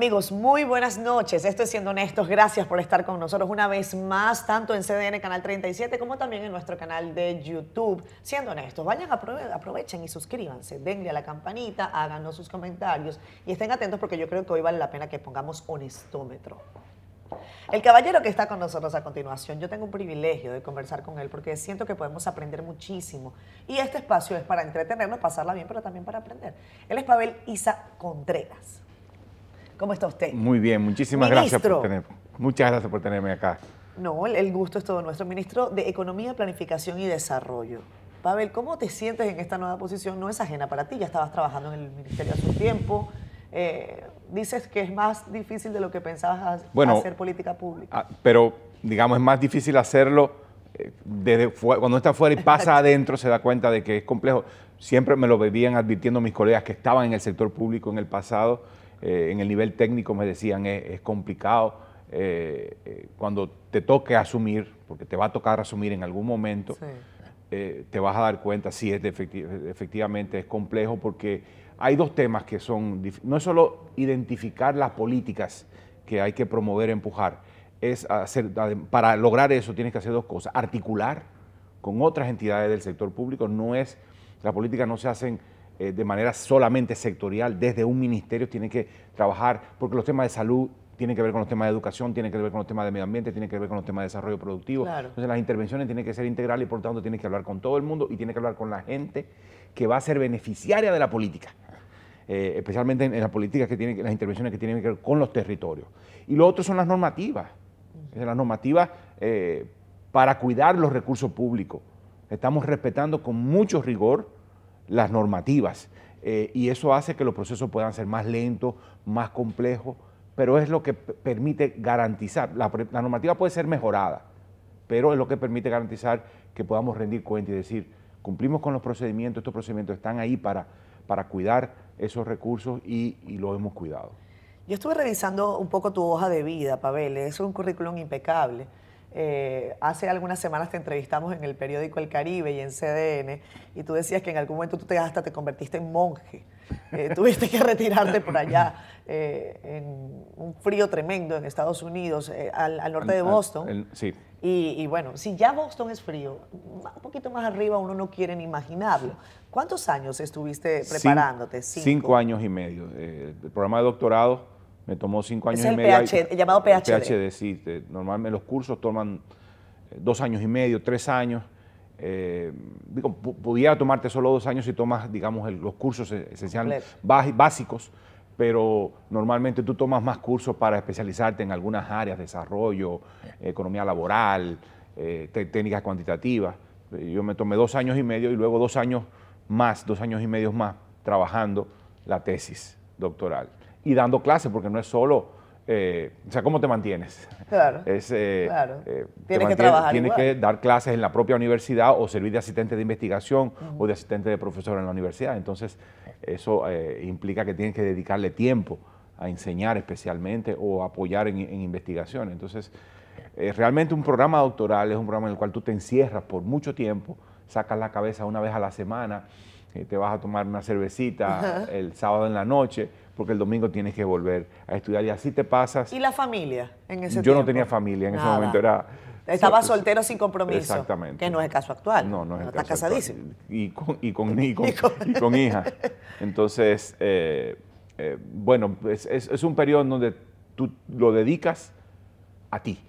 Amigos, muy buenas noches. Esto es Siendo Honestos. Gracias por estar con nosotros una vez más, tanto en CDN Canal 37 como también en nuestro canal de YouTube. Siendo Honestos, vayan, aprovechen y suscríbanse, denle a la campanita, háganos sus comentarios y estén atentos porque yo creo que hoy vale la pena que pongamos honestómetro. El caballero que está con nosotros a continuación, yo tengo un privilegio de conversar con él porque siento que podemos aprender muchísimo. Y este espacio es para entretenernos, pasarla bien, pero también para aprender. Él es Pavel Isa Contreras. ¿Cómo está usted? Muy bien, muchísimas gracias por tenerme. Muchas gracias por tenerme acá. No, el gusto es todo nuestro. Ministro de Economía, Planificación y Desarrollo. Pavel, ¿cómo te sientes en esta nueva posición? No es ajena para ti, ya estabas trabajando en el ministerio hace un tiempo. Eh, dices que es más difícil de lo que pensabas hacer política pública. Ah, pero, digamos, es más difícil hacerlo eh, desde cuando está afuera y pasa adentro, se da cuenta de que es complejo. Siempre me lo veían advirtiendo mis colegas que estaban en el sector público en el pasado eh, en el nivel técnico me decían es, complicado. Eh, eh, cuando te toque asumir, porque te va a tocar asumir en algún momento, te vas a dar cuenta si es efectivamente es complejo porque hay dos temas que son, no es solo identificar las políticas que hay que promover, empujar, es hacer, para lograr eso tienes que hacer dos cosas, articular con otras entidades del sector público, no es, las políticas no se hacen eh, de manera solamente sectorial, desde un ministerio tiene que trabajar, porque los temas de salud tienen que ver con los temas de educación, tienen que ver con los temas de medio ambiente, tienen que ver con los temas de desarrollo productivo. Entonces las intervenciones tienen que ser integrales y por tanto tienen que hablar con todo el mundo y tiene que hablar con la gente que va a ser beneficiaria de la política. Eh, especialmente en, las políticas que tienen, las intervenciones que tienen que ver con los territorios. Y lo otro son las normativas, las normativas eh, para cuidar los recursos públicos. Estamos respetando con mucho rigor las normativas. Eh, y eso hace que los procesos puedan ser más lentos, más complejos, pero es lo que permite garantizar. La, normativa puede ser mejorada, pero es lo que permite garantizar que podamos rendir cuenta y decir, cumplimos con los procedimientos, estos procedimientos están ahí para, para cuidar esos recursos y, y lo hemos cuidado. Yo estuve revisando un poco tu hoja de vida, Pavel, es un currículum impecable. Eh, hace algunas semanas te entrevistamos en el periódico El Caribe y en CDN y tú decías que en algún momento tú te, hasta te convertiste en monje. Eh, tuviste que retirarte por allá eh, en un frío tremendo en Estados Unidos, al, norte de Boston. sí. Y, bueno, si ya Boston es frío, un poquito más arriba uno no quiere ni imaginarlo. ¿Cuántos años estuviste preparándote? Cinco, años y medio. el programa de doctorado me tomó cinco años y medio. el llamado PhD. PhD, sí. normalmente los cursos toman eh, dos años y medio, tres años. Eh, digo, pudiera tomarte solo dos años si tomas, digamos, los cursos e-, esenciales básicos, pero normalmente tú tomas más cursos para especializarte en algunas áreas, desarrollo, economía laboral, eh, técnicas cuantitativas. Yo me tomé dos años y medio y luego dos años más, dos años y medio más, trabajando la tesis doctoral y dando clases, porque no es solo, eh, o sea, ¿cómo te mantienes? Claro. Es, eh, claro. Eh, tienes que trabajar. Tienes que dar clases en la propia universidad o servir de asistente de investigación o de asistente de profesor en la universidad. Entonces, eso implica que tienes que dedicarle tiempo a enseñar especialmente o apoyar en, en investigación. Entonces, realmente un programa doctoral es un programa en el cual tú te encierras por mucho tiempo, sacas la cabeza una vez a la semana, te vas a tomar una cervecita el sábado en la noche, porque el domingo tienes que volver a estudiar y así te pasas. ¿Y la familia en ese Yo no tenía familia en ese momento, era... Estaba soltero sin compromiso. Exactamente. Que no es el caso actual. No, no es el Está caso casadísimo. Y con, y con, y con, hija. Entonces, eh, eh, bueno, es, un periodo en donde tú lo dedicas a ti,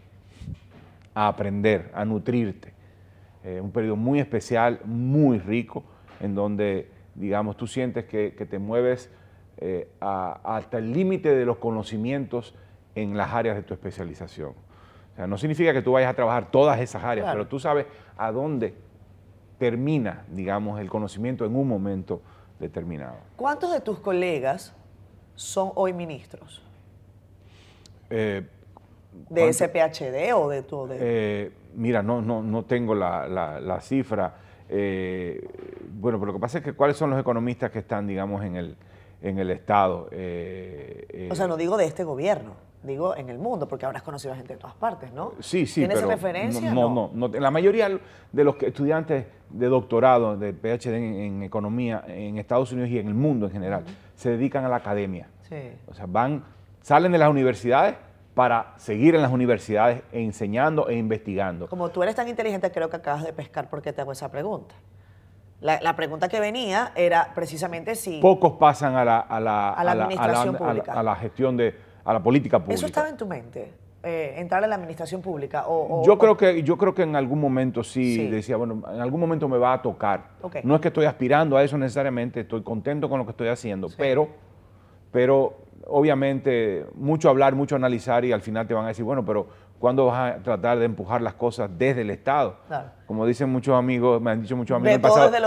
a aprender, a nutrirte. Eh, un periodo muy especial, muy rico, en donde, digamos, tú sientes que, te mueves eh, hasta el límite de los conocimientos en las áreas de tu especialización. O sea, no significa que tú vayas a trabajar todas esas áreas, pero tú sabes a dónde termina, digamos, el conocimiento en un momento determinado. ¿Cuántos de tus colegas son hoy ministros? Eh, ¿De SPHD o de todo? Eh, mira, no, no, no tengo la, la cifra. Eh, bueno, pero lo que pasa es que cuáles son los economistas que están, digamos, en el, en el Estado. Eh, o sea, no digo de este gobierno, digo en el mundo, porque habrás conocido a gente de todas partes, ¿no? Sí, sí. ¿Tienes referencia? No no, no, La mayoría de los estudiantes de doctorado, de PhD en, economía en Estados Unidos y en el mundo en general, se dedican a la academia. Sí. O sea, van salen de las universidades para seguir en las universidades enseñando e investigando. Como tú eres tan inteligente, creo que acabas de pescar porque te hago esa pregunta. La, pregunta que venía era precisamente si... Pocos pasan a la, a la, administración pública. A la, gestión de, a la política pública. ¿Eso estaba en tu mente? Eh, entrar a la administración pública? O, yo, creo que, yo creo que en algún momento sí, decía, bueno, en algún momento me va a tocar. No es que estoy aspirando a eso necesariamente, estoy contento con lo que estoy haciendo, pero, pero obviamente mucho hablar, mucho analizar y al final te van a decir, bueno, pero ¿cuándo vas a tratar de empujar las cosas desde el Estado? Como dicen muchos amigos, me han dicho muchos amigos,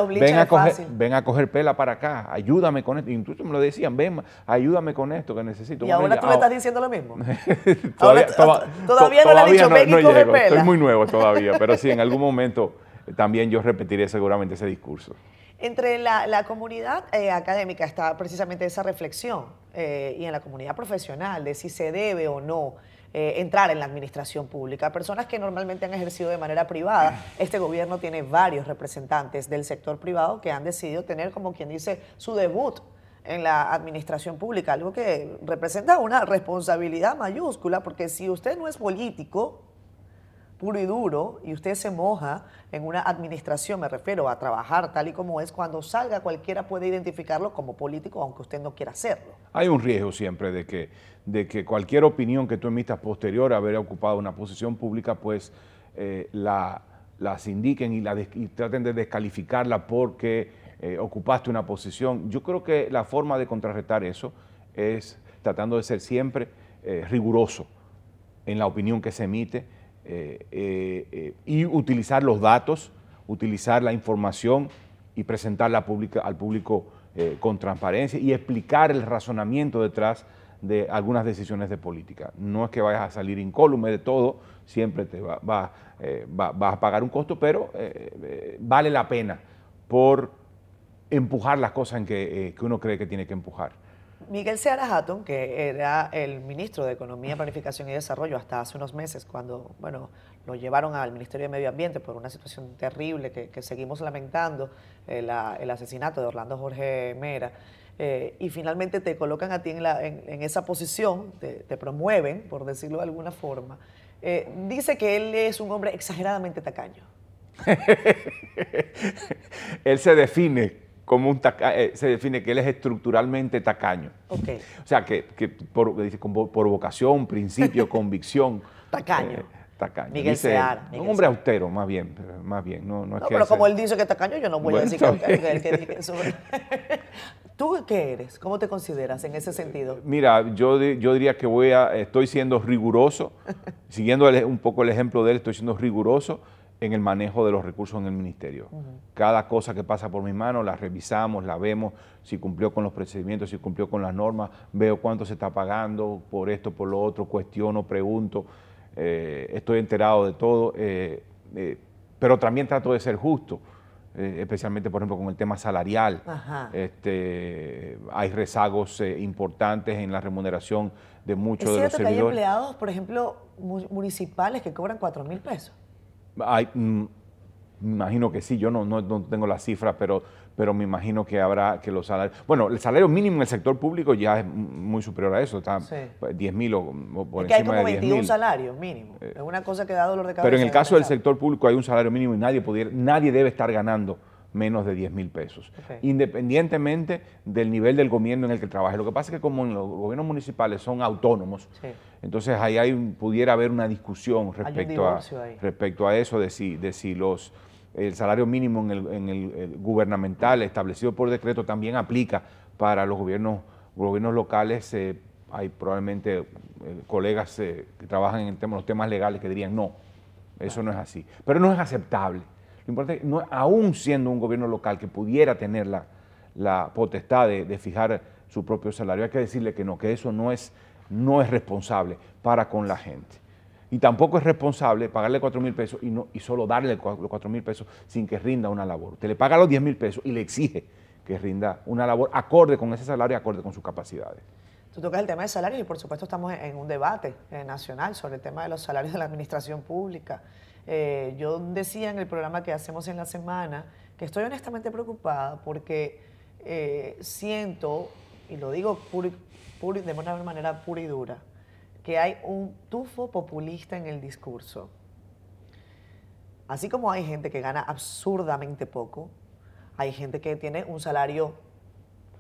ven, a coger, ven a coger pela para acá, ayúdame con esto. Incluso me lo decían, ven, ayúdame con esto que necesito. Y ahora tú le estás diciendo lo mismo. todavía, todavía, no le has dicho, ven y coge pela. Estoy muy nuevo todavía, pero sí, en algún momento también yo repetiré seguramente ese discurso. Entre la, comunidad eh, académica está precisamente esa reflexión eh, y en la comunidad profesional de si se debe o no eh, entrar en la administración pública. Personas que normalmente han ejercido de manera privada. Este gobierno tiene varios representantes del sector privado que han decidido tener, como quien dice, su debut en la administración pública, algo que representa una responsabilidad mayúscula, porque si usted no es político, puro y duro y usted se moja en una administración, me refiero a trabajar tal y como es, cuando salga cualquiera puede identificarlo como político, aunque usted no quiera hacerlo. Hay un riesgo siempre de que, de que cualquier opinión que tú emitas posterior a haber ocupado una posición pública, pues eh, la, las indiquen y, la traten de descalificarla porque eh, ocupaste una posición. Yo creo que la forma de contrarrestar eso es tratando de ser siempre eh, riguroso en la opinión que se emite, eh, eh, eh, y utilizar los datos, utilizar la información y presentarla al público con transparencia y explicar el razonamiento detrás de algunas decisiones de política. No es que vayas a salir incólume de todo, siempre te va, va, vas a pagar un costo, pero vale la pena por empujar las cosas en que uno cree que tiene que empujar. Miguel Seara Hatton, que era el ministro de Economía, Planificación y Desarrollo hasta hace unos meses, cuando bueno, lo llevaron al Ministerio de Medio Ambiente por una situación terrible que, seguimos lamentando, el, asesinato de Orlando Jorge Mera, eh, y finalmente te colocan a ti en, esa posición, te, promueven, por decirlo de alguna forma, eh, dice que él es un hombre exageradamente tacaño. él se define como un eh, se define que él es estructuralmente tacaño. Okay. O sea, que, por, por, vocación, principio, convicción. Tacaño. Eh, tacaño. Miguel Seara. un hombre austero, más bien, más bien. No, no, pero como él dice que tacaño, yo no voy a decir que, que, que, ¿Tú qué eres? ¿Cómo te consideras en ese sentido? Mira, yo, yo diría que voy a, estoy siendo riguroso, siguiendo un poco el ejemplo de él, estoy siendo riguroso en el manejo de los recursos en el ministerio. Cada cosa que pasa por mis manos la revisamos, la vemos, si cumplió con los procedimientos, si cumplió con las normas, veo cuánto se está pagando por esto, por lo otro, cuestiono, pregunto, eh, estoy enterado de todo, eh, eh, pero también trato de ser justo. especialmente, por ejemplo, con el tema salarial. Este, hay rezagos importantes en la remuneración de muchos de los servidores. que hay empleados, por ejemplo, municipales que cobran 4 mil pesos. Hay, mm, imagino que sí, yo no, no, tengo la cifra, pero, pero me imagino que habrá que los salarios... Bueno, el salario mínimo en el sector público ya es muy superior a eso, está 10 mil o, por es que hay como 21 salarios mínimos, eh, es una cosa que da dolor de cabeza. Pero en el caso del sector público hay un salario mínimo y nadie, pudiera, nadie debe estar ganando menos de 10 mil pesos, independientemente del nivel del gobierno en el que trabaje. Lo que pasa es que como los gobiernos municipales son autónomos, entonces ahí hay, pudiera haber una discusión respecto, a, respecto a eso, de si, de si los, el salario mínimo en el, gubernamental establecido por decreto también aplica para los gobiernos, gobiernos locales. Eh, hay probablemente eh, colegas eh, que trabajan en los temas legales que dirían no, eso no es así. Pero no es aceptable lo importante, no, aún siendo un gobierno local que pudiera tener la, potestad de, fijar su propio salario, hay que decirle que no, que eso no es, no es responsable para con la gente. Y tampoco es responsable pagarle 4 mil pesos y, no, y solo darle los 4 mil pesos sin que rinda una labor. Usted le paga los 10 mil pesos y le exige que rinda una labor acorde con ese salario y acorde con sus capacidades. Tú tocas el tema de salarios y por supuesto estamos en un debate eh, nacional sobre el tema de los salarios de la administración pública. Eh, yo decía en el programa que hacemos en la semana que estoy honestamente preocupada porque eh, siento y lo digo de una manera pura y dura, que hay un tufo populista en el discurso. Así como hay gente que gana absurdamente poco, hay gente que tiene un salario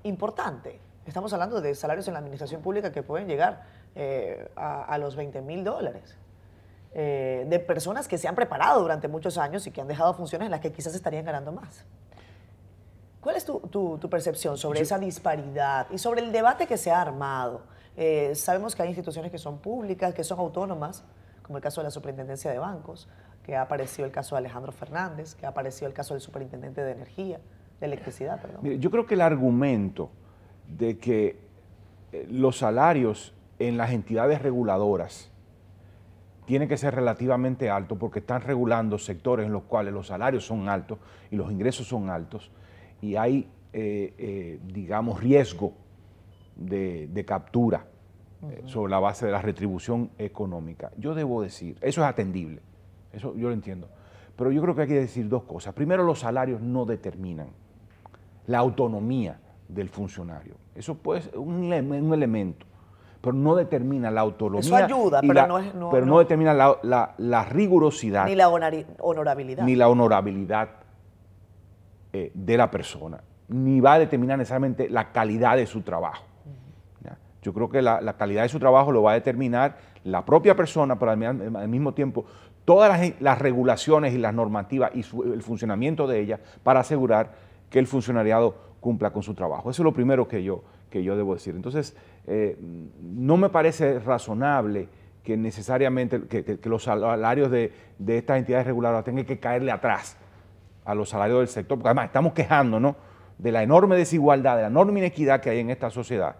importante. Estamos hablando de salarios en la administración pública que pueden llegar eh, a, los 20 mil dólares. Eh, de personas que se han preparado durante muchos años y que han dejado funciones en las que quizás estarían ganando más. ¿Cuál es tu, percepción sobre esa disparidad y sobre el debate que se ha armado? Eh, sabemos que hay instituciones que son públicas, que son autónomas, como el caso de la Superintendencia de Bancos, que ha aparecido el caso de Alejandro Fernández, que ha aparecido el caso del Superintendente de Energía, de Electricidad, perdón. yo creo que el argumento de que eh, los salarios en las entidades reguladoras tienen que ser relativamente altos porque están regulando sectores en los cuales los salarios son altos y los ingresos son altos y hay, eh, eh, digamos, riesgo de, captura eh, sobre la base de la retribución económica. Yo debo decir, eso es atendible, eso yo lo entiendo, pero yo creo que hay que decir dos cosas. Primero, los salarios no determinan la autonomía del funcionario. Eso puede ser un, elemento, pero no determina la autonomía. Eso ayuda, pero, no, es, pero no, determina la, rigurosidad. Ni la honorabilidad. Ni la honorabilidad eh, de la persona, ni va a determinar necesariamente la calidad de su trabajo. Yo creo que la, calidad de su trabajo lo va a determinar la propia persona, pero al, mismo tiempo todas las, regulaciones y las normativas y el funcionamiento de ellas para asegurar que el funcionariado cumpla con su trabajo. Eso es lo primero que yo, que yo debo decir. Entonces, eh, no me parece razonable que necesariamente que, los salarios de, de, estas entidades reguladoras tengan que caerle atrás a los salarios del sector, porque además estamos quejándonos de la enorme desigualdad, de la enorme inequidad que hay en esta sociedad,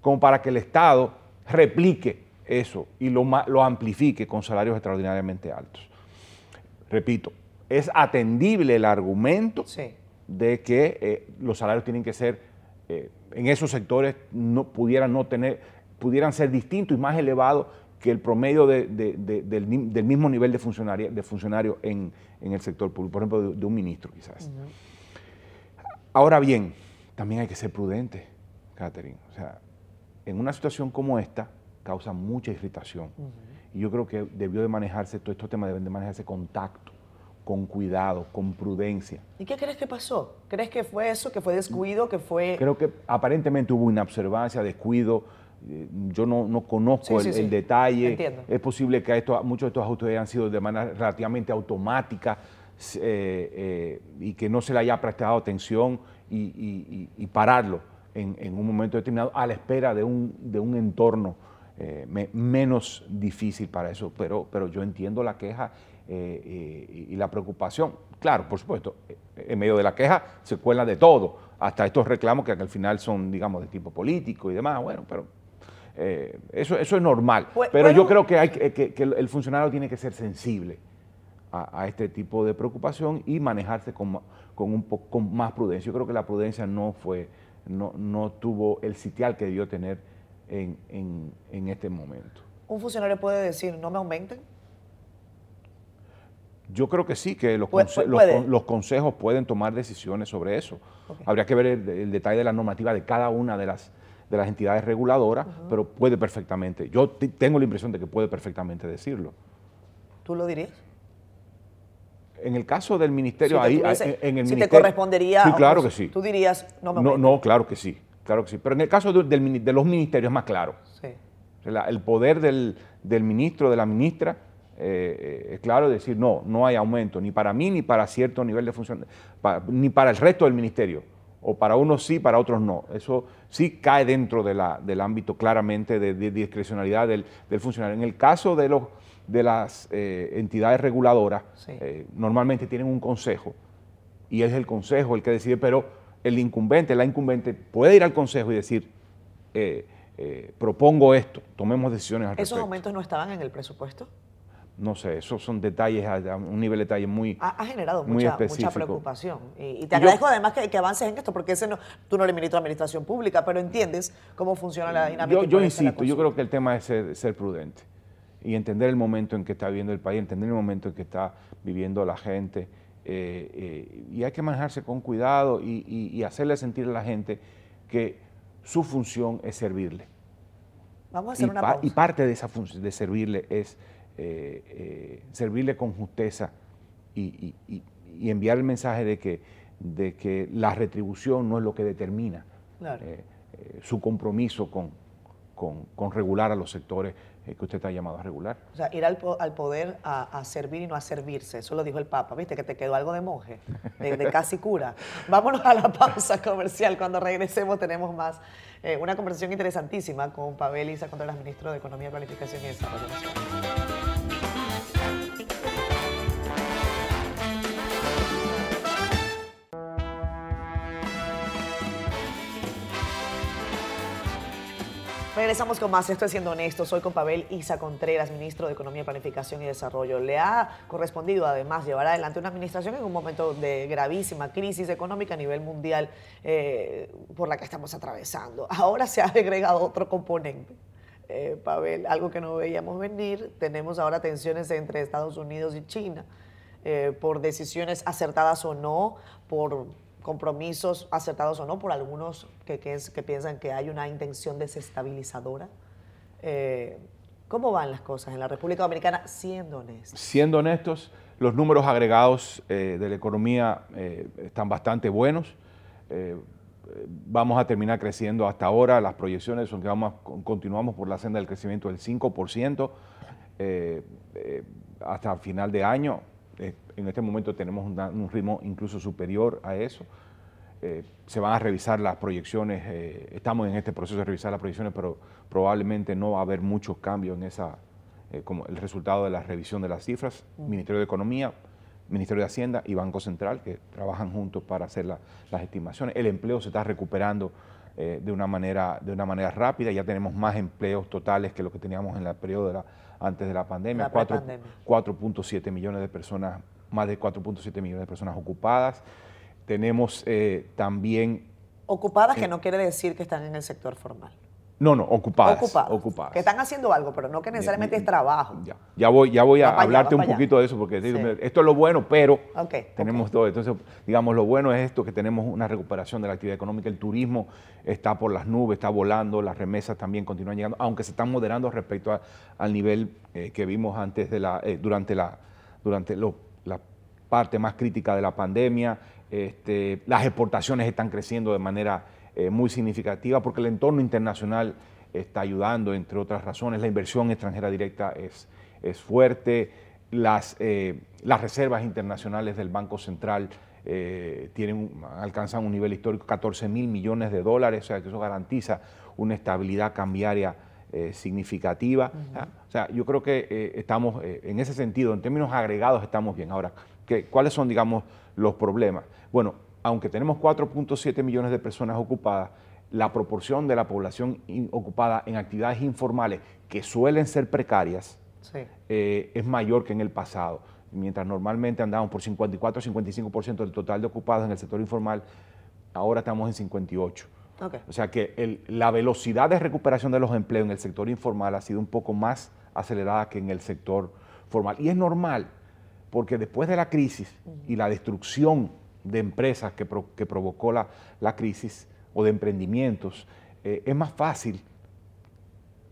como para que el Estado replique eso y lo, lo amplifique con salarios extraordinariamente altos. Repito, es atendible el argumento de que eh, los salarios tienen que ser, eh, en esos sectores no, pudieran no tener, pudieran ser distintos y más elevados que el promedio del, mismo nivel de funcionario, de funcionario en, el sector público, por ejemplo, de, un ministro quizás. Ahora bien, también hay que ser prudente, Catherine. O sea, en una situación como esta causa mucha irritación. Y yo creo que debió de manejarse, todos estos temas deben de manejarse con tacto, con cuidado, con prudencia. ¿Y qué crees que pasó? ¿Crees que fue eso, que fue descuido, que fue...? Creo que aparentemente hubo inobservancia, descuido, eh, yo no, conozco el, detalle. Es posible que esto, muchos de estos ajustes hayan sido de manera relativamente automática eh, eh, y que no se le haya prestado atención y, pararlo en, un momento determinado a la espera de un, de un entorno menos difícil para eso. Pero, pero yo entiendo la queja y la preocupación. Claro, por supuesto, en medio de la queja se cuela de todo, hasta estos reclamos que al final son, digamos, de tipo político y demás. Bueno, pero eh, eso, eso es normal. Pues, pero yo creo que, hay, que, el funcionario tiene que ser sensible a, este tipo de preocupación y manejarse con, con un poco más prudencia. Yo creo que la prudencia no fue, no, no tuvo el sitial que debió tener en, en, este momento. ¿Un funcionario puede decir no me aumenten? Yo creo que sí, que los, los, consejos pueden tomar decisiones sobre eso. Habría que ver el, detalle de la normativa de cada una de las, de las entidades reguladoras, pero puede perfectamente. Yo tengo la impresión de que puede perfectamente decirlo. ¿Tú lo dirías? En el caso del ministerio, ahí, en el si te correspondería. Sí, claro que sí. Tú dirías, no me No, no, claro que sí, claro que sí. Pero en el caso de, los ministerios es más claro. Sí. el poder del, ministro, de la ministra, eh, eh, es claro decir, no, no hay aumento, ni para mí, ni para cierto nivel de función, ni para el resto del ministerio o para unos sí, para otros no. Eso sí cae dentro de la, del ámbito claramente de, discrecionalidad del, funcionario. En el caso de, los, de las eh, entidades reguladoras, eh, normalmente tienen un consejo y es el consejo el que decide, pero el incumbente, la incumbente puede ir al consejo y decir, propongo esto, tomemos decisiones al respecto. ¿Esos aumentos no estaban en el presupuesto? No sé, esos son detalles a, un nivel de detalle muy Ha, generado mucha, mucha, preocupación. Y, te agradezco además que, avances en esto, porque ese no, tú no le ministro a Administración Pública, pero entiendes cómo funciona la dinámica. Yo, yo insisto, yo creo que el tema es ser, prudente y entender el momento en que está viviendo el país, entender el momento en que está viviendo la gente. Eh, eh, y hay que manejarse con cuidado y, y hacerle sentir a la gente que su función es servirle. Vamos a hacer y, una pa- pausa. y parte de esa función de servirle es eh, eh, servirle con justeza y, y- y- y enviar el mensaje de que, de que la retribución no es lo que determina Claro. eh, su compromiso con, con- con regular a los sectores que usted está llamado a regular. O sea, ir al, po- al poder a, a servir y no a servirse. Eso lo dijo el Papa. ¿Viste? Que te quedó algo de monje, de, de casi cura. Vámonos a la pausa comercial. Cuando regresemos tenemos más. eh, una conversación interesantísima con Pavel Isa Contreras, ministro de Economía, Planificación y Desarrollo Nacional. Regresamos con más. Esto es Siendo Honesto. Soy con Pavel Isa Contreras, ministro de Economía, Planificación y Desarrollo. Le ha correspondido, además, llevar adelante una administración en un momento de gravísima crisis económica a nivel mundial eh, por la que estamos atravesando. Ahora se ha agregado otro componente. Eh, Pavel, algo que no veíamos venir. Tenemos ahora tensiones entre Estados Unidos y China eh, por decisiones acertadas o no, por compromisos acertados o no, por algunos que, que piensan que hay una intención desestabilizadora. Eh, ¿Cómo van las cosas en la República Dominicana, siendo honestos? Siendo honestos, los números agregados eh, de la economía eh, están bastante buenos. Vamos a terminar creciendo hasta ahora. Las proyecciones son que vamos continuamos por la senda del crecimiento del 5% eh, eh, hasta el final de año. Eh, en este momento tenemos un ritmo incluso superior a eso. Eh, se van a revisar las proyecciones, eh, estamos en este proceso de revisar las proyecciones, pero probablemente no va a haber muchos cambios en esa, como el resultado de la revisión de las cifras. Ministerio de Economía, Ministerio de Hacienda y Banco Central, que trabajan juntos para hacer la- las estimaciones. El empleo se está recuperando eh, de, una manera, de una manera rápida, ya tenemos más empleos totales que lo que teníamos en el periodo de la- antes de la pandemia. La Cuatro- prepandemia. 4.7 millones de personas, más de 4.7 millones de personas ocupadas. Tenemos eh, también, Ocupadas, que no quiere decir que están en el sector formal. No, no, ocupadas. ocupadas. ocupadas. Que están haciendo algo, pero no que necesariamente es trabajo. Ya, ya voy, ya voy a hablarte un allá. poquito de eso, porque digo, Sí. mira, esto es lo bueno, pero tenemos todo. Entonces, digamos, lo bueno es esto, que tenemos una recuperación de la actividad económica, el turismo está por las nubes, está volando, las remesas también continúan llegando, aunque se están moderando respecto a- al nivel eh, que vimos antes de la, eh, durante la, durante lo- la parte más crítica de la pandemia. Este, las exportaciones están creciendo de manera eh, muy significativa porque el entorno internacional está ayudando, entre otras razones. La inversión extranjera directa es, es fuerte. Las, eh, las reservas internacionales del Banco Central eh, tienen, alcanzan un nivel histórico, 14 mil millones de dólares, o sea que eso garantiza una estabilidad cambiaria eh, significativa. Ah, O sea, yo creo que eh, estamos, eh, en ese sentido, en términos agregados, estamos bien. Ahora, ¿qué- ¿cuáles son, digamos, los problemas? Bueno, aunque tenemos 4.7 millones de personas ocupadas, la proporción de la población ocupada en actividades informales que suelen ser precarias Sí. eh, es mayor que en el pasado. Mientras normalmente andábamos por 54 o 55% del total de ocupados en el sector informal, ahora estamos en 58. Ok. O sea que el- la velocidad de recuperación de los empleos en el sector informal ha sido un poco más acelerada que en el sector formal. Y es normal, porque después de la crisis y la destrucción de empresas que, pro- que provocó la, la crisis o de emprendimientos, eh, es más fácil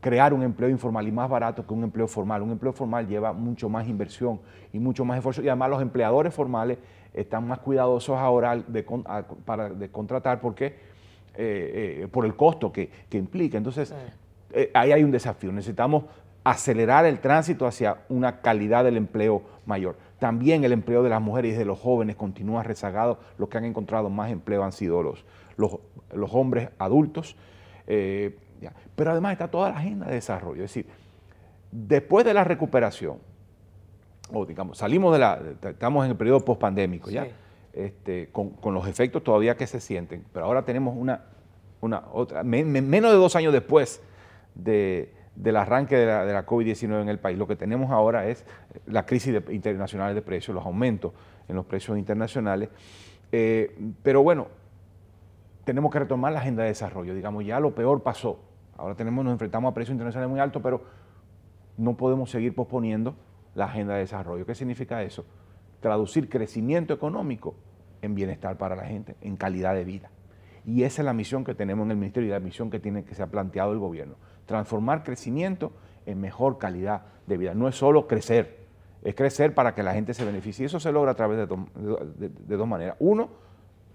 crear un empleo informal y más barato que un empleo formal. Un empleo formal lleva mucho más inversión y mucho más esfuerzo y además los empleadores formales están más cuidadosos ahora de, para, de contratar porque eh, eh, por el costo que, que implica. Entonces, eh, ahí hay un desafío. Necesitamos acelerar el tránsito hacia una calidad del empleo mayor. También el empleo de las mujeres y de los jóvenes continúa rezagado. Los que han encontrado más empleo han sido los, los, los hombres adultos. Eh, ya. Pero además está toda la agenda de desarrollo. Es decir, después de la recuperación, o digamos, salimos de la, estamos en el periodo pospandémico, ¿ya? Sí. Este, con, con los efectos todavía que se sienten, pero ahora tenemos una, una otra, me- me- menos de dos años después de- del arranque de la, de la COVID-19 en el país, lo que tenemos ahora es la crisis internacional de precios, los aumentos en los precios internacionales, Eh, pero bueno, tenemos que retomar la agenda de desarrollo, digamos, ya lo peor pasó, ahora tenemos, nos enfrentamos a precios internacionales muy altos, pero no podemos seguir posponiendo la agenda de desarrollo. ¿Qué significa eso? Traducir crecimiento económico en bienestar para la gente, en calidad de vida. Y esa es la misión que tenemos en el Ministerio y la misión que tiene que se ha planteado el gobierno. Transformar crecimiento en mejor calidad de vida. No es solo crecer, es crecer para que la gente se beneficie. Y eso se logra a través de, dos maneras. Uno,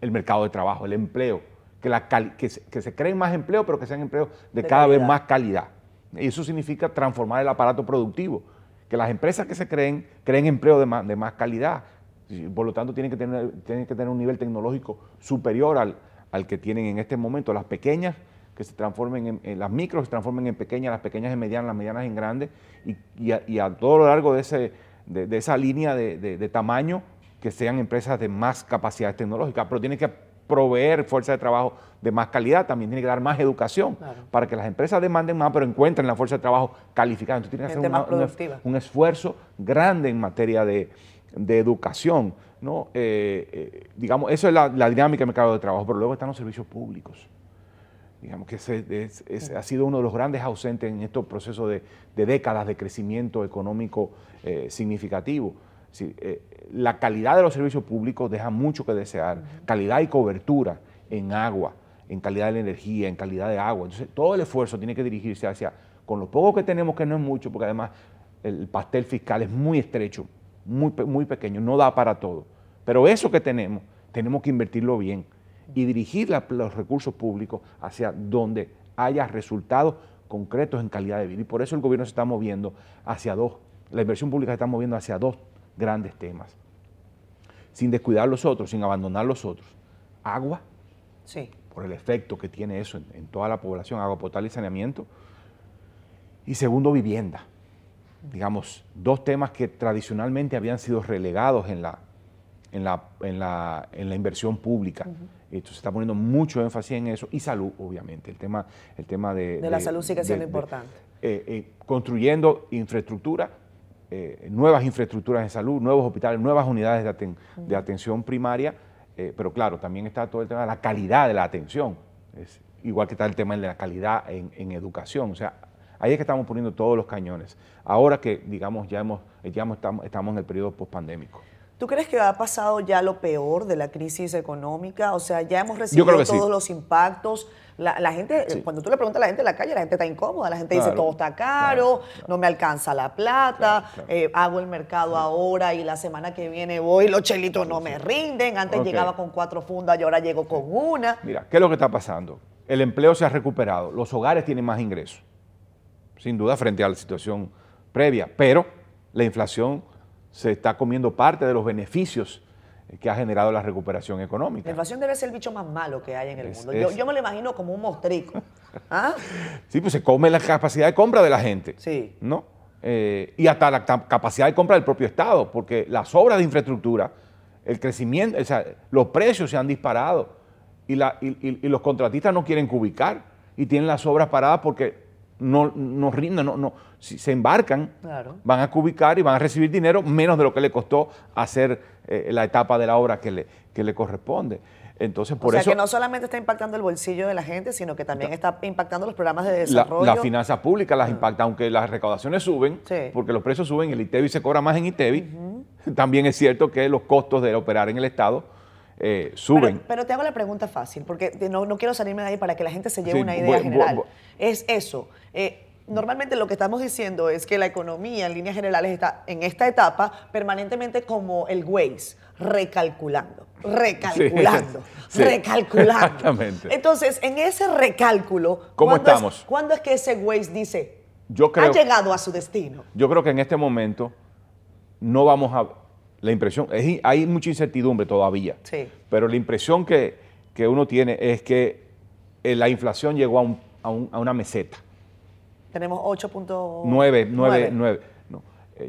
el mercado de trabajo, el empleo. Que, la que, se, creen más empleos, pero que sean empleos de, cada vez más calidad. Y eso significa transformar el aparato productivo. Que las empresas que se creen, creen empleo de más, de más calidad. Por lo tanto, tienen que tener, tienen que tener un nivel tecnológico superior al, al que tienen en este momento. Las pequeñas que se transformen en, las micros se transformen en pequeñas, las pequeñas en medianas, las medianas en grandes, y, a, todo lo largo de, ese, de, esa línea de, tamaño que sean empresas de más capacidades tecnológicas, pero tiene que proveer fuerza de trabajo de más calidad, también tiene que dar más educación para que las empresas demanden más, pero encuentren la fuerza de trabajo calificada. Entonces tiene que hacer un, esfuerzo grande en materia de, educación. ¿no? Eh, eh, digamos, eso es la, la dinámica del mercado de trabajo, pero luego están los servicios públicos digamos que ese, ha sido uno de los grandes ausentes en estos procesos de, décadas de crecimiento económico eh, significativo. Eh, la calidad de los servicios públicos deja mucho que desear, calidad y cobertura en agua, en calidad de la energía, en calidad de agua. Entonces, todo el esfuerzo tiene que dirigirse hacia, con lo poco que tenemos, que no es mucho, porque además el pastel fiscal es muy estrecho, muy, muy pequeño, no da para todo. Pero eso que tenemos, tenemos que invertirlo bien y dirigir los recursos públicos hacia donde haya resultados concretos en calidad de vida. Y por eso el gobierno se está moviendo hacia dos, la inversión pública se está moviendo hacia dos grandes temas, sin descuidar los otros, sin abandonar los otros. Agua, sí. por el efecto que tiene eso en, toda la población, agua potable y saneamiento. Y segundo, vivienda. Digamos, dos temas que tradicionalmente habían sido relegados en la, en la, en la, en la inversión pública. Entonces se está poniendo mucho énfasis en eso y salud, obviamente. El tema, el tema de... De la salud sigue siendo importante. Eh, eh, construyendo infraestructura, eh, nuevas infraestructuras de salud, nuevos hospitales, nuevas unidades de, atención primaria, pero claro, también está todo el tema de la calidad de la atención. Es, igual que está el tema de la calidad en, educación. O sea, ahí es que estamos poniendo todos los cañones. Ahora que, digamos, ya, hemos, ya estamos, estamos en el periodo postpandémico. ¿Tú crees que ha pasado ya lo peor de la crisis económica? O sea, ya hemos recibido todos los impactos. La, gente, cuando tú le preguntas a la gente en la calle, la gente está incómoda, la gente dice todo está caro, no me alcanza la plata, eh, hago el mercado ahora y la semana que viene voy, los chelitos no me rinden, antes llegaba con cuatro fundas y ahora llego con una. Mira, ¿qué es lo que está pasando? El empleo se ha recuperado, los hogares tienen más ingresos, sin duda frente a la situación previa, pero la inflación se está comiendo parte de los beneficios que ha generado la recuperación económica. La inflación debe ser el bicho más malo que hay en el mundo. Yo, me lo imagino como un mostrico. ¿Ah? Sí, pues se come la capacidad de compra de la gente. Sí. ¿No? Eh, y hasta la capacidad de compra del propio Estado, porque las obras de infraestructura, el crecimiento, o sea, los precios se han disparado y, la, y, los contratistas no quieren cubicar y tienen las obras paradas porque no, no rinden, no, no, si se embarcan, van a cubicar y van a recibir dinero menos de lo que le costó hacer eh, la etapa de la obra que le, que le corresponde. Entonces, por o sea, que no solamente está impactando el bolsillo de la gente, sino que también está impactando los programas de desarrollo. Las finanzas públicas las ah. impacta, aunque las recaudaciones suben, porque los precios suben, el ITEVI se cobra más en ITEVI. También es cierto que los costos de operar en el Estado eh, suben. Pero, te hago la pregunta fácil, porque no, no, quiero salirme de ahí para que la gente se lleve una idea general. es eso. Eh, normalmente lo que estamos diciendo es que la economía en líneas generales está en esta etapa permanentemente como el Waze, recalculando, recalculando, recalculando. Exactamente. Entonces, en ese recálculo, ¿cómo estamos? ¿Cuándo es que ese Waze dice, yo ha llegado a su destino? Yo creo que en este momento no vamos a la impresión, hay mucha incertidumbre todavía, sí. pero la impresión que, uno tiene es que eh, la inflación llegó a, una meseta. Tenemos 8.9. 9, 9,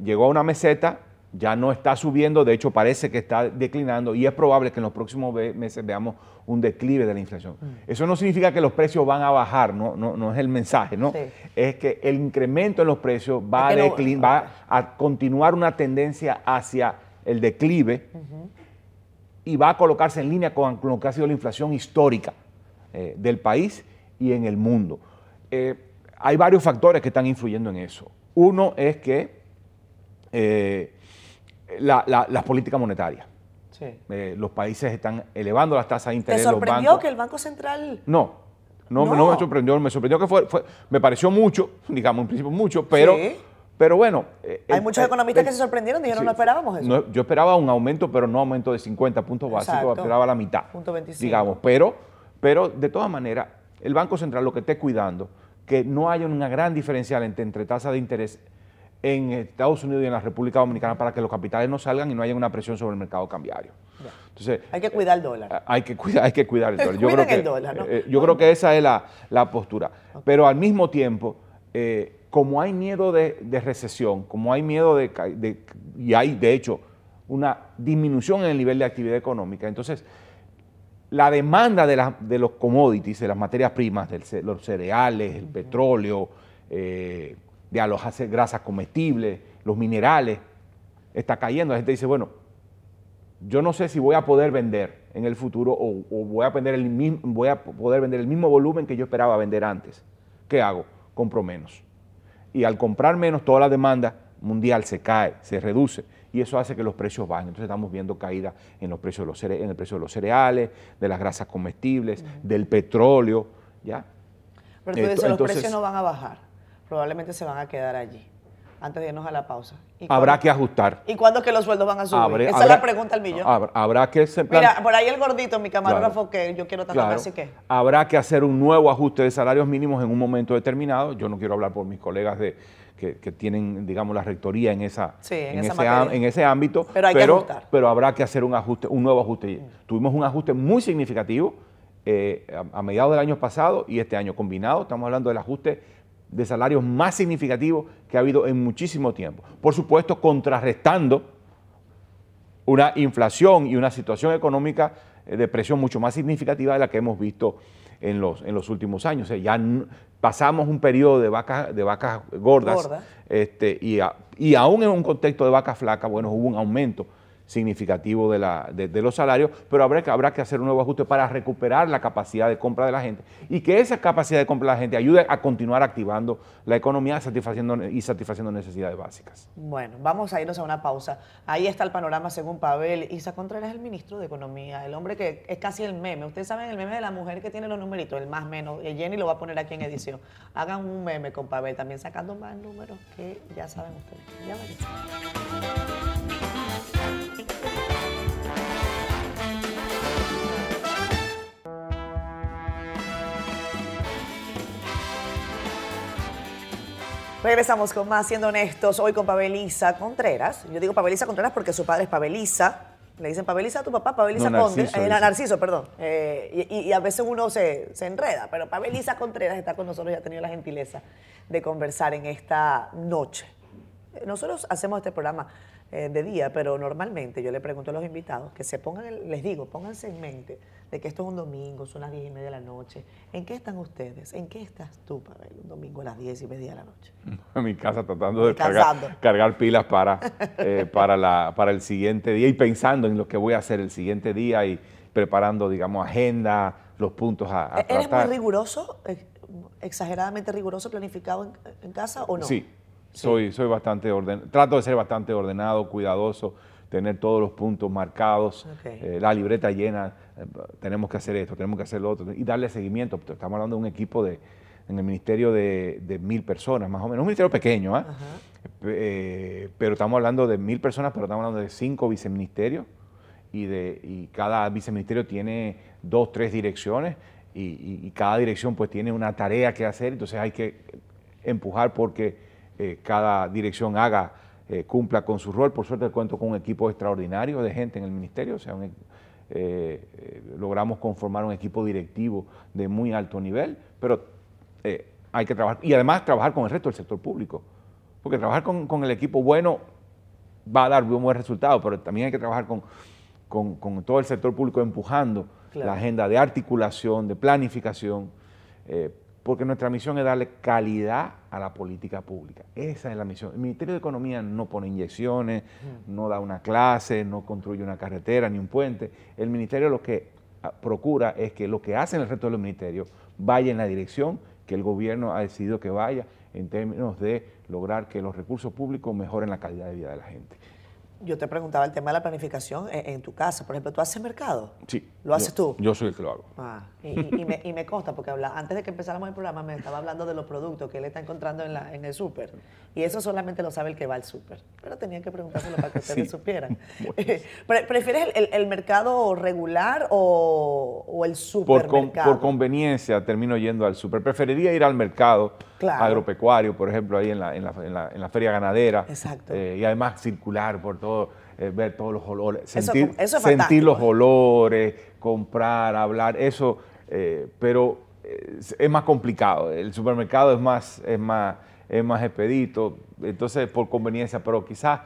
llegó a una meseta, ya no está subiendo, de hecho parece que está declinando y es probable que en los próximos meses veamos un declive de la inflación. Mm. Eso no significa que los precios van a bajar, no, no, es el mensaje, ¿no? Es que el incremento en los precios va, a, va a continuar una tendencia hacia el declive y va a colocarse en línea con, lo que ha sido la inflación histórica eh, del país y en el mundo. Eh, hay varios factores que están influyendo en eso. Uno es que eh, la, política monetaria. Eh, los países están elevando las tasas de interés. ¿Te sorprendió que el Banco Central... No, no, me sorprendió. Me sorprendió que fue, me pareció mucho, digamos, en principio mucho, pero... Pero bueno. Eh, Hay muchos economistas que se sorprendieron, dijeron no esperábamos eso. yo esperaba un aumento, pero no aumento de 50 puntos básicos, esperaba la mitad. Punto 25. Digamos, pero, pero de todas maneras, el Banco Central lo que esté cuidando, que no haya una gran diferencial entre, entre tasas de interés en Estados Unidos y en la República Dominicana para que los capitales no salgan y no haya una presión sobre el mercado cambiario. Entonces, hay que cuidar el dólar. Hay que cuidar, hay que cuidar el dólar. Yo, creo que, el dólar ¿no? Eh, yo creo que esa es la, postura. Pero al mismo tiempo, eh, como hay miedo de, recesión, como hay miedo de, y hay de hecho una disminución en el nivel de actividad económica, entonces la demanda de, los commodities, de las materias primas, de los cereales, el petróleo, eh, de las grasas comestibles, los minerales, está cayendo. La gente dice, bueno, yo no sé si voy a poder vender en el futuro o, voy, a vender el voy a poder vender el mismo volumen que yo esperaba vender antes. ¿Qué hago? Compro menos y al comprar menos toda la demanda mundial se cae, se reduce y eso hace que los precios bajen. Entonces estamos viendo caída en, los precios de los en el precio de los cereales, de las grasas comestibles, del petróleo, ¿ya? Pero tú dices, los precios no van a bajar, probablemente se van a quedar allí antes de irnos a la pausa. Habrá que ajustar. ¿Y cuándo es que los sueldos van a subir? Esa es la pregunta al millón. Habrá, que... Mira, por ahí el gordito, mi camarógrafo, que yo quiero también así que... Habrá que hacer un nuevo ajuste de salarios mínimos en un momento determinado. Yo no quiero hablar por mis colegas de que, tienen, digamos, la rectoría en, esa, en, ese, ámbito. Pero hay que ajustar. Pero habrá que hacer un ajuste, un nuevo ajuste. Tuvimos un ajuste muy significativo eh, a, a mediados del año pasado y este año combinado. Estamos hablando del ajuste de salarios más significativos que ha habido en muchísimo tiempo. Por supuesto, contrarrestando una inflación y una situación económica eh, de presión mucho más significativa de la que hemos visto en los, en los últimos años. ya pasamos un periodo de vacas, de vacas gordas este, y, y aún en un contexto de vacas flacas, bueno, hubo un aumento significativo de, la, de, los salarios, pero habrá que, habrá que hacer un nuevo ajuste para recuperar la capacidad de compra de la gente y que esa capacidad de compra de la gente ayude a continuar activando la economía satisfaciendo, y satisfaciendo necesidades básicas. Bueno, vamos a irnos a una pausa. Ahí está el panorama según Pavel. Isa Contreras es el ministro de Economía, el hombre que es casi el meme. Ustedes saben el meme de la mujer que tiene los numeritos, el más menos. Jenny lo va a poner aquí en edición. Hagan un meme con Pavel también sacando más números que ya saben ustedes. Ya Regresamos con más, siendo honestos, hoy con Pabelisa Contreras. Yo digo Pabelisa Contreras porque su padre es Pabelisa. Le dicen Pabelisa a tu papá, Pabelisa no, Conde. Eh, Narciso, perdón. Eh, y, a veces uno se, se, enreda, pero Pabelisa Contreras está con nosotros y ha tenido la gentileza de conversar en esta noche. Nosotros hacemos este programa eh, de día, pero normalmente yo le pregunto a los invitados que se pongan, les digo, pónganse en mente de que esto es un domingo, son las 10 y media de la noche. ¿En qué están ustedes? ¿En qué estás tú, Pavel, un domingo a las 10 y media de la noche? En mi casa tratando de cargar, pilas para, eh, para, la, para el siguiente día y pensando en lo que voy a hacer el siguiente día y preparando, digamos, agenda, los puntos a, a ¿Eres muy riguroso, exageradamente riguroso, planificado en, en casa o no? Sí, soy, soy bastante ordenado, trato de ser bastante ordenado, cuidadoso, tener todos los puntos marcados, eh, la libreta llena, eh, tenemos que hacer esto, tenemos que hacer lo otro, y darle seguimiento. Estamos hablando de un equipo de, en el ministerio de, mil personas, más o menos, un ministerio pequeño, ¿ah? ¿eh? pero estamos hablando de mil personas, pero estamos hablando de cinco viceministerios, y, de, y cada viceministerio tiene dos, tres direcciones, y, y cada dirección pues tiene una tarea que hacer, entonces hay que empujar porque eh, cada dirección haga, eh, cumpla con su rol. Por suerte cuento con un equipo extraordinario de gente en el ministerio, o sea, eh, logramos conformar un equipo directivo de muy alto nivel, pero hay que trabajar, y además trabajar con el resto del sector público, porque trabajar con, el equipo bueno va a dar un buen resultado, pero también hay que trabajar con, todo el sector público empujando la agenda de articulación, de planificación, porque nuestra misión es darle calidad a la política pública. Esa es la misión. El Ministerio de Economía no pone inyecciones, no da una clase, no construye una carretera ni un puente. El Ministerio lo que ah, procura es que lo que hacen el resto de los ministerios vaya en la dirección que el gobierno ha decidido que vaya en términos de lograr que los recursos públicos mejoren la calidad de vida de la gente. Yo te preguntaba el tema de la planificación en, en tu casa. Por ejemplo, ¿tú haces mercado? Sí. ¿Lo haces yo- tú? Yo soy el que lo hago. Ah, y, y- y me, y me consta, porque habla, antes de que empezáramos el programa me estaba hablando de los productos que él está encontrando en, la, en el súper. Y eso solamente lo sabe el que va al súper. Pero tenía que preguntárselo para que ustedes Sí. supieran. Pre- ¿Prefieres el, el- el mercado regular o, o el Por, con- supermercado? por conveniencia termino yendo al súper. Preferiría ir al mercado Claro. agropecuario, por ejemplo, ahí en la, en la, en la- en la feria ganadera. Exacto. Eh, y además circular por todo, eh, ver todos los olores, Eso sentir, com- eso es sentir los olores, comprar, hablar, eso. eh, pero es- es más complicado. El supermercado es más, es más, es más expedito. Entonces, por conveniencia, pero quizás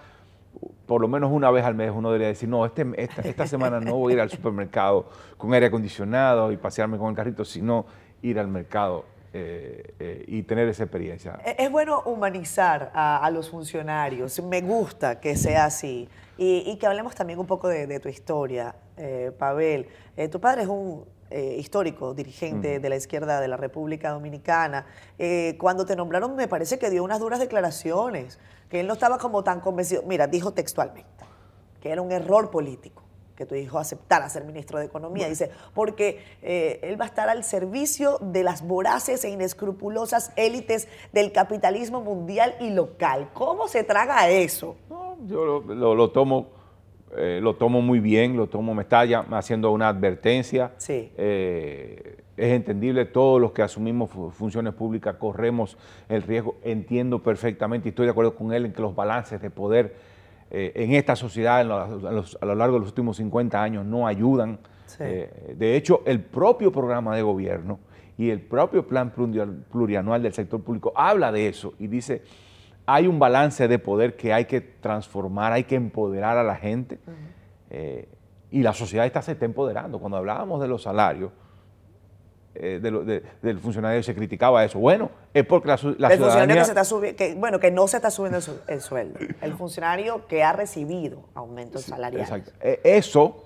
por lo menos una vez al mes uno debería decir, no, este, esta, esta semana no voy a ir al supermercado con aire acondicionado y pasearme con el carrito, sino ir al mercado eh, eh, y tener esa experiencia. Es es bueno humanizar a, los funcionarios. Me gusta que sea así. Y, que hablemos también un poco de, tu historia, eh, Pavel. Tu padre es un eh, histórico dirigente de la izquierda de la República Dominicana. Eh, cuando te nombraron, me parece que dio unas duras declaraciones, que él no estaba como tan convencido. Mira, dijo textualmente que era un error político que tu hijo aceptara ser ministro de Economía. Dice, porque eh, él va a estar al servicio de las voraces e inescrupulosas élites del capitalismo mundial y local. ¿Cómo se traga eso? No, yo lo, lo- lo tomo, eh, lo tomo muy bien, lo tomo, me está ya haciendo una advertencia. Sí. Eh, es entendible, todos los que asumimos fu- funciones públicas corremos el riesgo, entiendo perfectamente y estoy de acuerdo con él en que los balances de poder eh, en esta sociedad en los- a, los- a lo largo de los últimos 50 años no ayudan. Sí. De hecho, el propio programa de gobierno y el propio plan plurianual del sector público habla de eso y dice, hay un balance de poder que hay que transformar, hay que empoderar a la gente eh, y la sociedad está, se está empoderando. Cuando hablábamos de los salarios eh, de lo- de- del funcionario se criticaba eso. Bueno, es porque la, la el funcionario ciudadanía... que se está subiendo, que, bueno, que no se está subiendo el, su- el sueldo. El funcionario que ha recibido aumentos salariales. Exacto. Eh, Eso,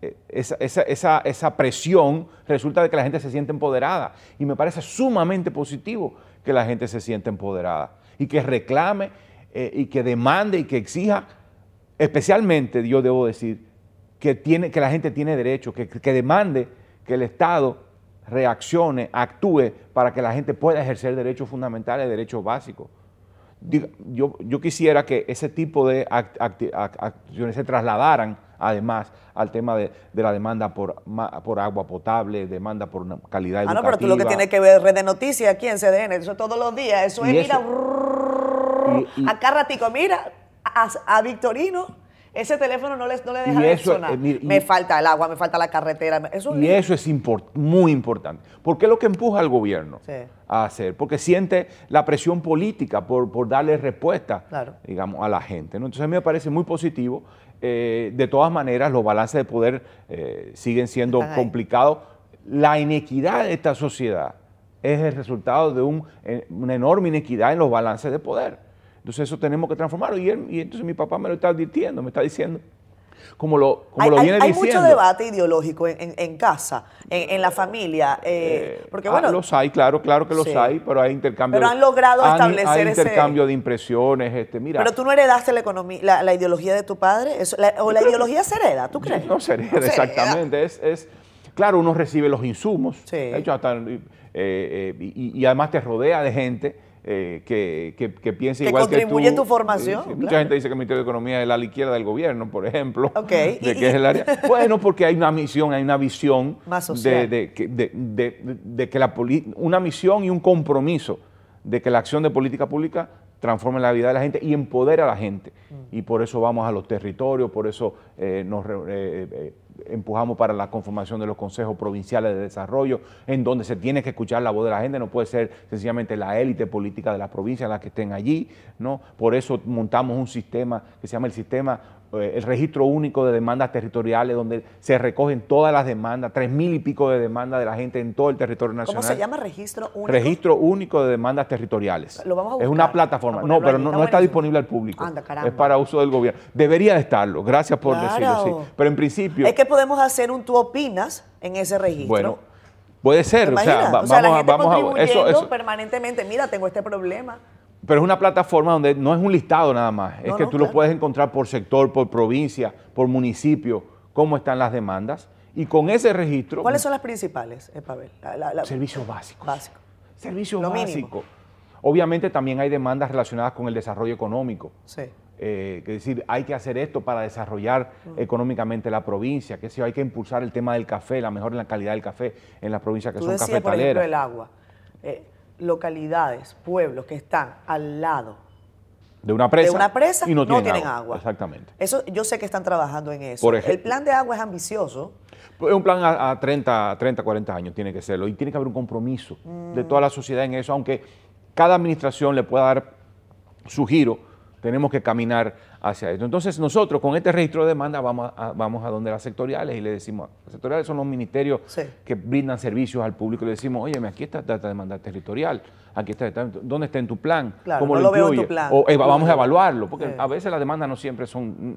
eh, esa, esa- esa- esa presión resulta de que la gente se siente empoderada. Y me parece sumamente positivo que la gente se sienta empoderada y que reclame eh, y que demande y que exija, especialmente yo debo decir, que, tiene, que la gente tiene derecho, que, que demande que el Estado reaccione, actúe para que la gente pueda ejercer derechos fundamentales, derechos básicos. Yo, yo quisiera que ese tipo de acciones se trasladaran además al tema de, de la demanda por, por agua potable, demanda por una calidad Ah, no, educativa. pero tú lo que tienes que ver red de noticias aquí en CDN, eso es todos los días, eso es, mira, eso- y- y- acá ratico, mira, a, a Victorino, ese teléfono no, les, no le deja de sonar. eh, mira, y- me falta el agua, me falta la carretera, eso es Y eso es import- muy importante. Porque es lo que empuja al gobierno Sí. a hacer. Porque siente la presión política por, por darle respuesta, Claro. digamos, a la gente. ¿no? Entonces a mí me parece muy positivo. Eh, de todas maneras, los balances de poder eh, siguen siendo complicados. La inequidad de esta sociedad es el resultado de un, eh, una enorme inequidad en los balances de poder. Entonces eso tenemos que transformarlo. Y, él- y entonces mi papá me lo está advirtiendo, me está diciendo, como lo, como hay, lo hay- viene hay diciendo. mucho debate ideológico en, en- en casa, en, en la familia, eh, porque Ah, bueno, los hay, claro, claro que los Sí. hay, pero hay intercambio. Pero han logrado han- establecer hay ese- intercambio de impresiones, este, mira. pero tú no heredaste la economía, la, la ideología de tu padre, Eso- la- o la ideología se hereda, ¿tú crees? No se hereda, No se hereda. exactamente. Es, es, claro, uno recibe los insumos. Sí. De hecho, hasta, eh, eh, y, y además te rodea de gente eh, que, que- que Que igual que tú. contribuye en tu formación, Sí, sí. Mucha gente dice que el Ministerio de Economía es la izquierda del gobierno, por ejemplo. Ok, De que es el área. Bueno, porque hay una misión, hay una visión. Más social. De, que- de- de- de que la poli- una misión y un compromiso de que la acción de política pública transforme la vida de la gente y empodere a la gente. Mm. Y por eso vamos a los territorios, por eso eh, nos eh, eh, empujamos para la conformación de los consejos provinciales de desarrollo, en donde se tiene que escuchar la voz de la gente, no puede ser sencillamente la élite política de la provincia la que estén allí, ¿no? Por eso montamos un sistema que se llama el sistema, el registro único de demandas territoriales, donde se recogen todas las demandas, tres mil y pico de demandas de la gente en todo el territorio nacional. ¿Cómo se llama registro único? Registro único de demandas territoriales. Lo vamos a Es una plataforma. Vamos a No, pero no, está no está disponible al público. Anda, caramba. Es para uso del gobierno. Debería de estarlo. Gracias por Claro. decirlo, sí. Pero en principio, Es que podemos hacer un tú opinas en ese registro. bueno, puede ¿Te ser. O sea, O sea, la vamos a, gente vamos a eso, contribuyendo eso- permanentemente, mira, tengo este problema. Pero es una plataforma donde no es un listado nada más, es que no, tú lo claro. puedes encontrar por sector, por provincia, por municipio, cómo están las demandas. Y con ese registro, ¿Cuáles son las principales, eh, Pavel? La- la- la- servicios básicos. Básico. Servicios Lo mínimo. básicos. Obviamente también hay demandas relacionadas con el desarrollo económico. Sí. Eh, es decir, hay que hacer esto para desarrollar económicamente la provincia, que si hay que impulsar el tema del café, la mejora en la calidad del café en las provincias que Tú son decías, por ejemplo, cafetaleras. el agua. Eh, localidades, pueblos que están al lado de una presa, de una presa y no, tienen, agua. Exactamente. Eso yo sé que están trabajando en eso. Por ejemplo. el plan de agua es ambicioso. Pues Es un plan a, a 30, 30, 40 años, tiene que serlo. Y tiene que haber un compromiso de toda la sociedad en eso, aunque cada administración le pueda dar su giro, tenemos que caminar hacia eso. Entonces nosotros con este registro de demanda vamos a, vamos a donde las sectoriales y le decimos, las sectoriales son los ministerios Sí. que brindan servicios al público le decimos, oye, aquí está esta demanda territorial, aquí está, ¿dónde está en tu plan? Claro, ¿Cómo no lo lo veo en tu incluye? plan. O eh, vamos a evaluarlo, porque Sí. a veces las demandas no siempre son, mm,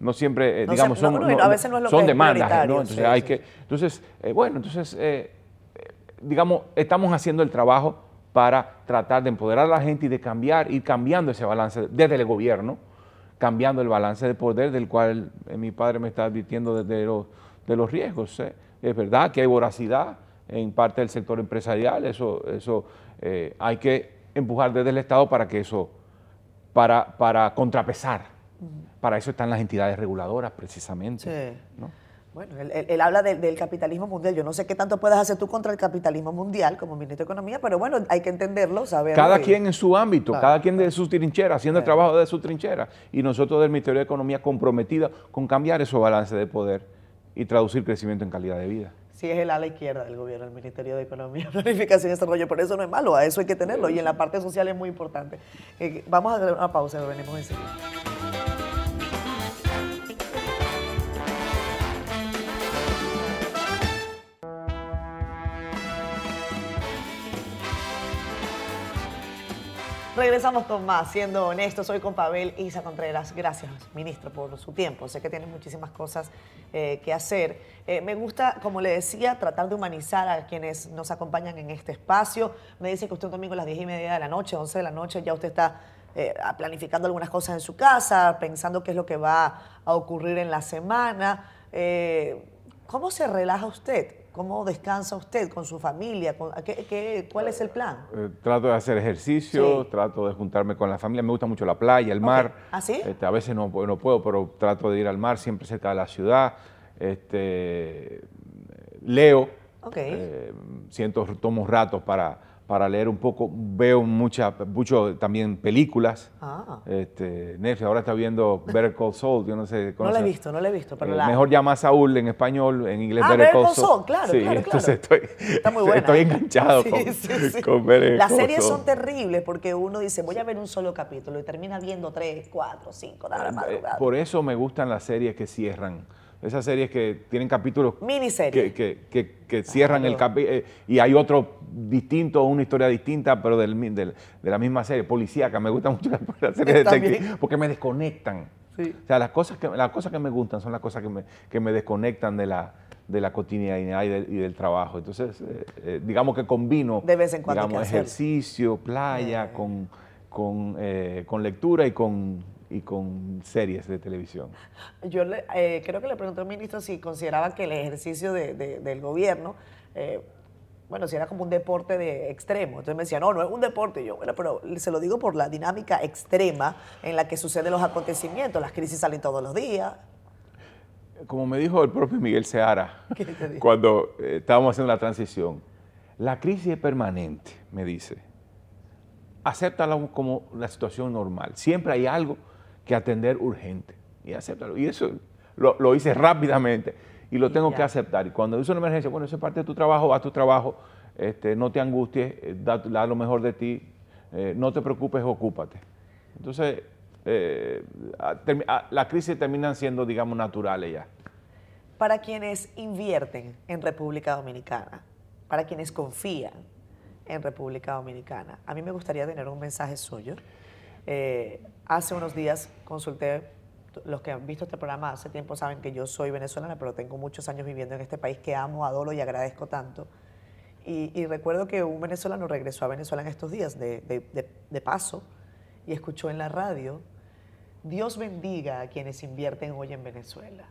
no siempre, eh, No digamos, son, no, no, a veces no es lo son que demandas, Entonces sí, hay que, entonces, eh, bueno, entonces, digamos, estamos haciendo el trabajo para tratar de empoderar a la gente y de cambiar, ir cambiando ese balance desde el gobierno, cambiando el balance de poder del cual eh, mi padre me está advirtiendo desde los, de los riesgos. ¿eh? Es verdad que hay voracidad en parte del sector empresarial, eso, eso eh, hay que empujar desde el Estado para que eso, para, para contrapesar. Para eso están las entidades reguladoras, precisamente. Sí. ¿no? Bueno, él, él- él habla del- del capitalismo mundial. Yo no sé qué tanto puedes hacer tú contra el capitalismo mundial como ministro de Economía, pero bueno, hay que entenderlo, saberlo. Cada quien en su ámbito, Claro. cada quien de su trinchera, haciendo el Claro. trabajo de su trinchera. Y nosotros del Ministerio de Economía comprometidos con cambiar esos balances de poder y traducir crecimiento en calidad de vida. Sí, es el ala izquierda del gobierno, el Ministerio de Economía, Planificación y Desarrollo. Por eso no es malo, a eso hay que tenerlo. Y en la parte social es muy importante. Eh, vamos a hacer una pausa, venimos enseguida. Regresamos con más, siendo honestos, soy con Pavel Isa Contreras. Gracias, ministro, por su tiempo. Sé que tiene muchísimas cosas eh, que hacer. Eh, me gusta, como le decía, tratar de humanizar a quienes nos acompañan en este espacio. Me dice que usted un domingo a las 10 y media de la noche, 11 de la noche, ya usted está eh, planificando algunas cosas en su casa, pensando qué es lo que va a ocurrir en la semana. ¿Cómo se relaja usted? ¿Cómo descansa usted con su familia? ¿Con- qué- qué- ¿Cuál es el plan? Eh, trato de hacer ejercicio, Sí. trato de juntarme con la familia. Me gusta mucho la playa, el mar. ¿Ah, sí? Este, a veces no, no puedo, pero trato de ir al mar, siempre cerca de la ciudad. Este, leo. Ok. Eh, siento, tomo ratos para, para leer un poco. Veo mucha, mucho también películas. Ah. Este, Netflix ahora está viendo Better Call Saul, yo no sé. No la he visto, no la he visto, pero Eh, la... Mejor llama a Saúl en español, en inglés Ah, Better Better Call Saul. Saul, claro, Sí, claro, entonces claro. estoy, Está muy buena. estoy enganchado Sí, con, sí, con Better Las Call series Saul. son terribles porque uno dice, voy a ver un solo capítulo y termina viendo tres, cuatro, cinco, la Eh, madrugada. Por eso me gustan las series que cierran. Esas series que tienen capítulos Miniserie. que, que, que- que cierran el capítulo y hay otro distinto, una historia distinta, pero del, del- de la misma serie, policíaca. Me gustan mucho las, series de porque me desconectan. Sí. O sea, las cosas, que, las cosas que me gustan son las cosas que me, que me desconectan de la, de la cotidianidad y del, y del trabajo. Entonces, eh, eh, digamos que combino De vez en cuando digamos, ejercicio, playa, Eh. con, con, eh, con lectura y con, y con series de televisión. Yo le- eh, creo que le pregunté al ministro si consideraba que el ejercicio de- de- del gobierno, eh, bueno, si era como un deporte de extremo. Entonces me decía, no, no es un deporte. Y yo, bueno, pero se lo digo por la dinámica extrema en la que suceden los acontecimientos. Las crisis salen todos los días. Como me dijo el propio Miguel Seara cuando eh, estábamos haciendo la transición, la crisis es permanente, me dice. Acéptala como la situación normal. Siempre hay algo que atender urgente. Y acéptalo. Y eso lo, lo hice rápidamente y lo tengo que aceptar. Y cuando es una emergencia, bueno, eso es parte de tu trabajo, haz tu trabajo, este, no te angusties, eh, da, da lo mejor de ti, eh, no te preocupes, ocúpate. Entonces, eh, a- termi- a- las crisis terminan siendo, digamos, naturales ya. Para quienes invierten en República Dominicana, para quienes confían en República Dominicana, a mí me gustaría tener un mensaje suyo. Eh, hace unos días consulté, los que han visto este programa hace tiempo saben que yo soy venezolana, pero tengo muchos años viviendo en este país que amo, adoro y agradezco tanto. Y, recuerdo que un venezolano regresó a Venezuela en estos días de paso y escuchó en la radio, Dios bendiga a quienes invierten hoy en Venezuela.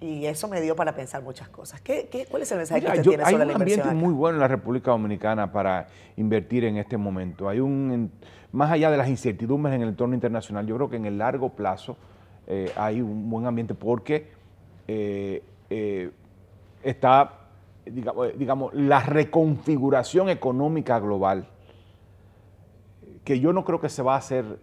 Y eso me dio para pensar muchas cosas. ¿Qué, qué, cuál es el mensaje que usted tiene sobre la inversión? Hay un ambiente muy bueno en la República Dominicana para invertir en este momento. Hay un, más allá de las incertidumbres en el entorno internacional, yo creo que en el largo plazo eh, hay un buen ambiente porque eh, eh, está, digamos, la reconfiguración económica global, que yo no creo que se va a hacer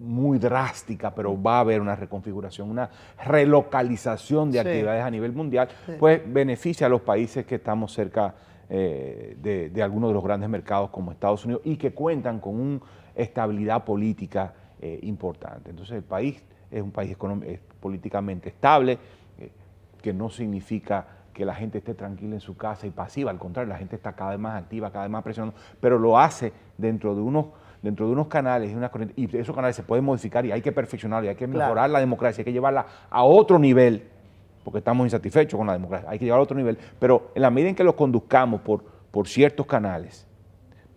muy drástica, pero va a haber una reconfiguración, una relocalización de actividades a nivel mundial, pues beneficia a los países que estamos cerca de, de, algunos de los grandes mercados como Estados Unidos y que cuentan con una estabilidad política importante. Entonces el país es un país políticamente estable, eh, que no significa que la gente esté tranquila en su casa y pasiva, al contrario, la gente está cada vez más activa, cada vez más presionando, pero lo hace dentro de unos, dentro de unos canales y, una y esos canales se pueden modificar y hay que perfeccionarlos, y hay que mejorar la democracia, hay que llevarla a otro nivel, porque estamos insatisfechos con la democracia, hay que llevarla a otro nivel, pero en la medida en que los conduzcamos por, por ciertos canales,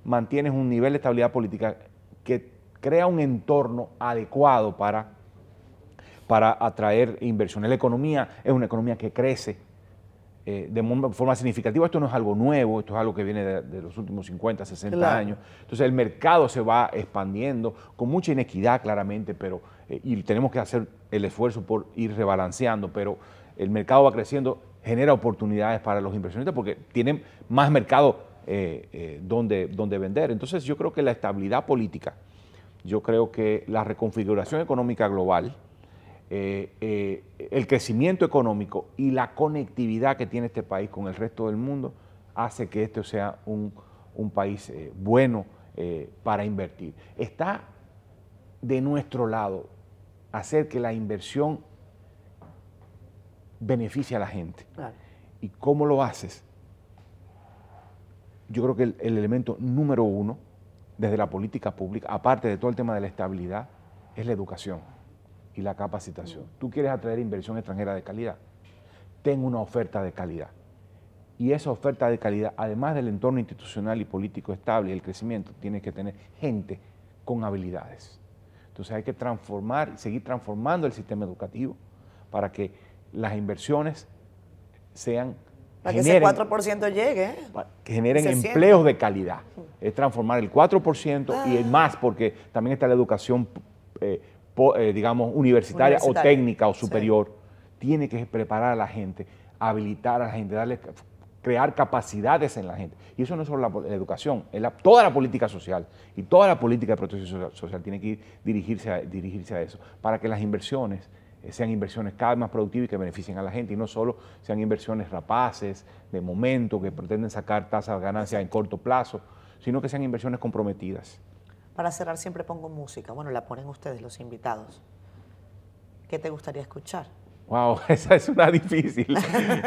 mantienes un nivel de estabilidad política que crea un entorno adecuado para para atraer inversiones. La economía es una economía que crece eh, de forma significativa. Esto no es algo nuevo, esto es algo que viene de, los últimos 50, 60 años. Entonces el mercado se va expandiendo con mucha inequidad claramente, pero eh, y tenemos que hacer el esfuerzo por ir rebalanceando, pero el mercado va creciendo, genera oportunidades para los inversionistas porque tienen más mercado eh, donde, donde vender. Entonces yo creo que la estabilidad política, yo creo que la reconfiguración económica global, eh, eh, el crecimiento económico y la conectividad que tiene este país con el resto del mundo hace que esto sea un, país eh, bueno para invertir. Está de nuestro lado hacer que la inversión beneficie a la gente. ¿Y cómo lo haces? Yo creo que el elemento número uno desde la política pública, aparte de todo el tema de la estabilidad, es la educación y la capacitación. Tú quieres atraer inversión extranjera de calidad, ten una oferta de calidad. Y esa oferta de calidad, además del entorno institucional y político estable y el crecimiento, tiene que tener gente con habilidades. Entonces hay que transformar y seguir transformando el sistema educativo para que las inversiones sean... Para que ese 4% llegue. ¿eh? Que generen empleos de calidad. Es transformar el 4% y el ah. más, porque también está la educación eh, eh, digamos, universitaria, o técnica o superior, tiene que preparar a la gente, habilitar a la gente, darle, crear capacidades en la gente. Y eso no es solo la, educación, es toda la política social y toda la política de protección social, tiene que dirigirse, a, dirigirse a eso, para que las inversiones eh, sean inversiones cada vez más productivas y que beneficien a la gente y no solo sean inversiones rapaces, de momento, que pretenden sacar tasas de ganancia en corto plazo, sino que sean inversiones comprometidas. Para cerrar siempre pongo música. Bueno, la ponen ustedes, los invitados. ¿Qué te gustaría escuchar? Wow, esa es una difícil.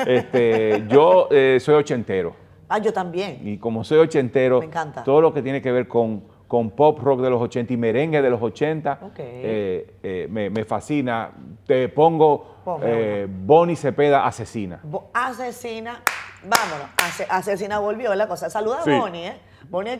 este, yo eh, soy ochentero. Ah, yo también. Y como soy ochentero, Me encanta. todo lo que tiene que ver con, con pop rock de los 80 y merengue de los 80 eh, eh, me, fascina. Te pongo Bonnie Cepeda, Asesina. asesina, vámonos. asesina volvió la cosa. Saluda a Bonnie, ¿eh? Bonnie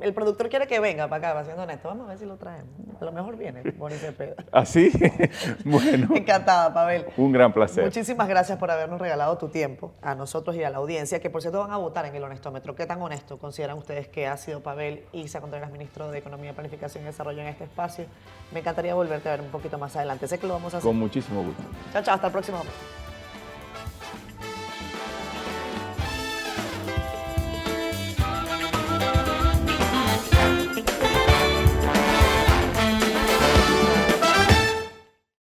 el productor quiere que venga para acá, siendo honesto. Vamos a ver si lo traemos. A lo mejor viene Bonnie Cepeda. ¿Así? bueno. Encantada, Pavel. Un gran placer. Muchísimas gracias por habernos regalado tu tiempo a nosotros y a la audiencia, que por cierto van a votar en el honestómetro. ¿Qué tan honesto consideran ustedes que ha sido Pavel Isa Contreras, ministro de Economía, Planificación y Desarrollo en este espacio? Me encantaría volverte a ver un poquito más adelante. Sé que lo vamos a hacer. Con muchísimo gusto. Chao, chao. Hasta el próximo.